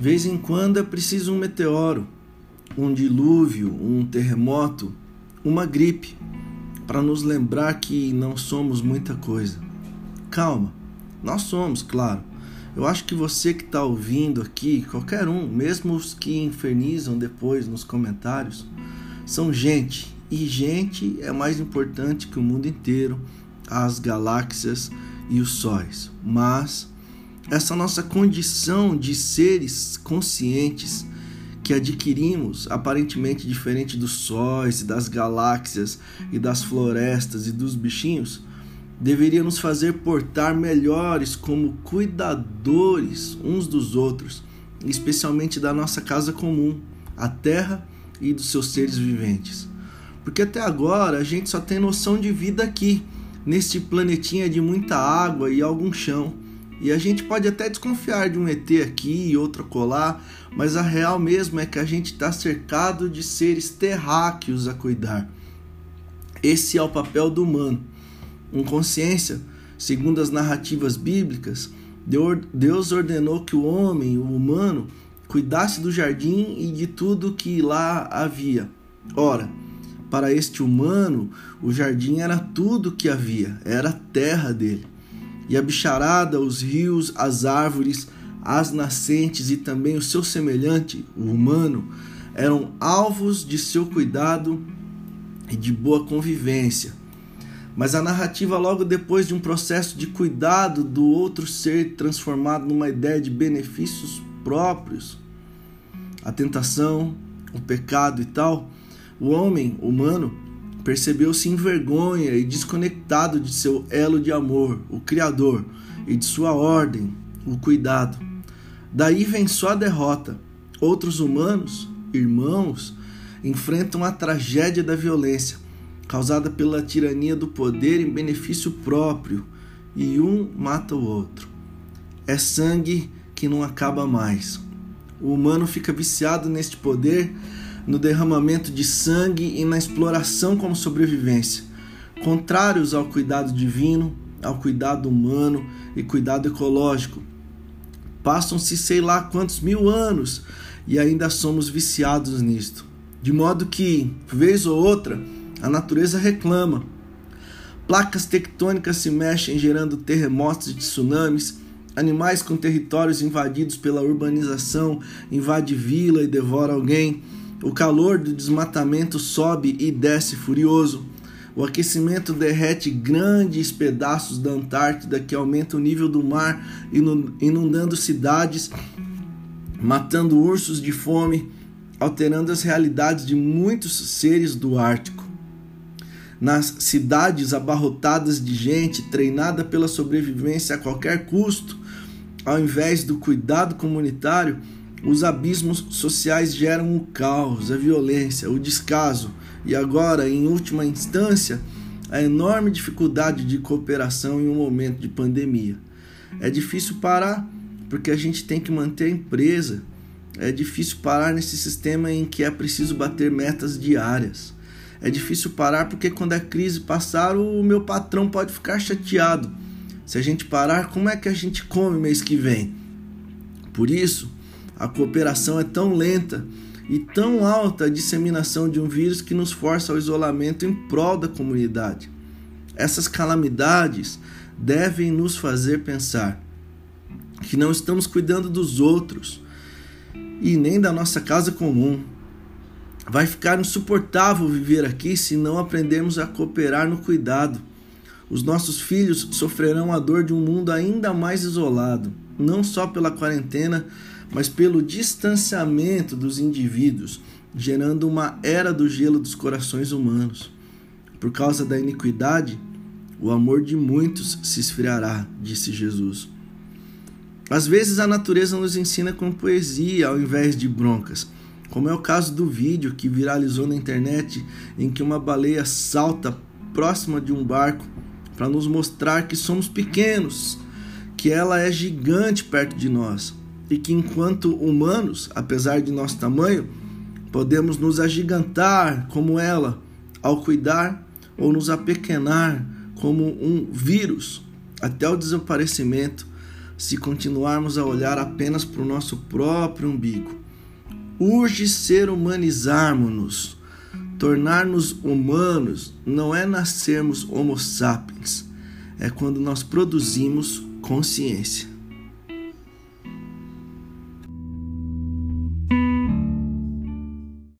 Vez em quando é preciso um meteoro, um dilúvio, um terremoto, uma gripe, para nos lembrar que não somos muita coisa. Calma, nós somos, claro. Eu acho que você que está ouvindo aqui, qualquer um, mesmo os que infernizam depois nos comentários, são gente. E gente é mais importante que o mundo inteiro, as galáxias e os sóis. Mas essa nossa condição de seres conscientes que adquirimos, aparentemente diferente dos sóis, das galáxias e das florestas e dos bichinhos, deveria nos fazer portar melhores como cuidadores uns dos outros, especialmente da nossa casa comum, a Terra e dos seus seres viventes. Porque até agora a gente só tem noção de vida aqui, neste planetinha de muita água e algum chão. E a gente pode até desconfiar de um ET aqui e outro colar, mas a real mesmo é que a gente está cercado de seres terráqueos a cuidar. Esse é o papel do humano em consciência, segundo as narrativas bíblicas, Deus ordenou que o homem, o humano, cuidasse do jardim e de tudo que lá havia. Ora, para este humano, o jardim era tudo que havia, era a terra dele. E a bicharada, os rios, as árvores, as nascentes e também o seu semelhante, o humano, eram alvos de seu cuidado e de boa convivência. Mas a narrativa, logo depois de um processo de cuidado do outro ser transformado numa ideia de benefícios próprios, a tentação, o pecado e tal, o homem humano percebeu-se em vergonha e desconectado de seu elo de amor, o Criador, e de sua ordem, o cuidado. Daí vem só a derrota. Outros humanos, irmãos, enfrentam a tragédia da violência causada pela tirania do poder em benefício próprio, e um mata o outro. É sangue que não acaba mais. O humano fica viciado neste poder, no derramamento de sangue e na exploração como sobrevivência, contrários ao cuidado divino, ao cuidado humano e cuidado ecológico. Passam-se sei lá quantos mil anos e ainda somos viciados nisto. De modo que, vez ou outra, a natureza reclama. Placas tectônicas se mexem, gerando terremotos e tsunamis. Animais com territórios invadidos pela urbanização invade vila e devora alguém. O calor do desmatamento sobe e desce furioso. O aquecimento derrete grandes pedaços da Antártida que aumenta o nível do mar, inundando cidades, matando ursos de fome, alterando as realidades de muitos seres do Ártico nas cidades abarrotadas de gente treinada pela sobrevivência a qualquer custo, ao invés do cuidado comunitário, os abismos sociais geram o caos, a violência, o descaso e agora, em última instância, a enorme dificuldade de cooperação em um momento de pandemia. É difícil parar porque a gente tem que manter a empresa. É difícil parar nesse sistema em que é preciso bater metas diárias. É difícil parar porque quando a crise passar, o meu patrão pode ficar chateado. Se a gente parar, como é que a gente come mês que vem? Por isso, a cooperação é tão lenta e tão alta a disseminação de um vírus que nos força ao isolamento em prol da comunidade. Essas calamidades devem nos fazer pensar que não estamos cuidando dos outros e nem da nossa casa comum, Vai ficar insuportável viver aqui se não aprendermos a cooperar no cuidado. Os nossos filhos sofrerão a dor de um mundo ainda mais isolado, não só pela quarentena, mas pelo distanciamento dos indivíduos, gerando uma era do gelo dos corações humanos. Por causa da iniquidade, o amor de muitos se esfriará, disse Jesus. Às vezes a natureza nos ensina com poesia ao invés de broncas como é o caso do vídeo que viralizou na internet em que uma baleia salta próxima de um barco para nos mostrar que somos pequenos, que ela é gigante perto de nós e que, enquanto humanos, apesar de nosso tamanho, podemos nos agigantar como ela ao cuidar ou nos apequenar como um vírus até o desaparecimento se continuarmos a olhar apenas para o nosso próprio umbigo. Urge ser humanizarmos-nos. Tornar-nos humanos não é nascermos homo sapiens, é quando nós produzimos consciência.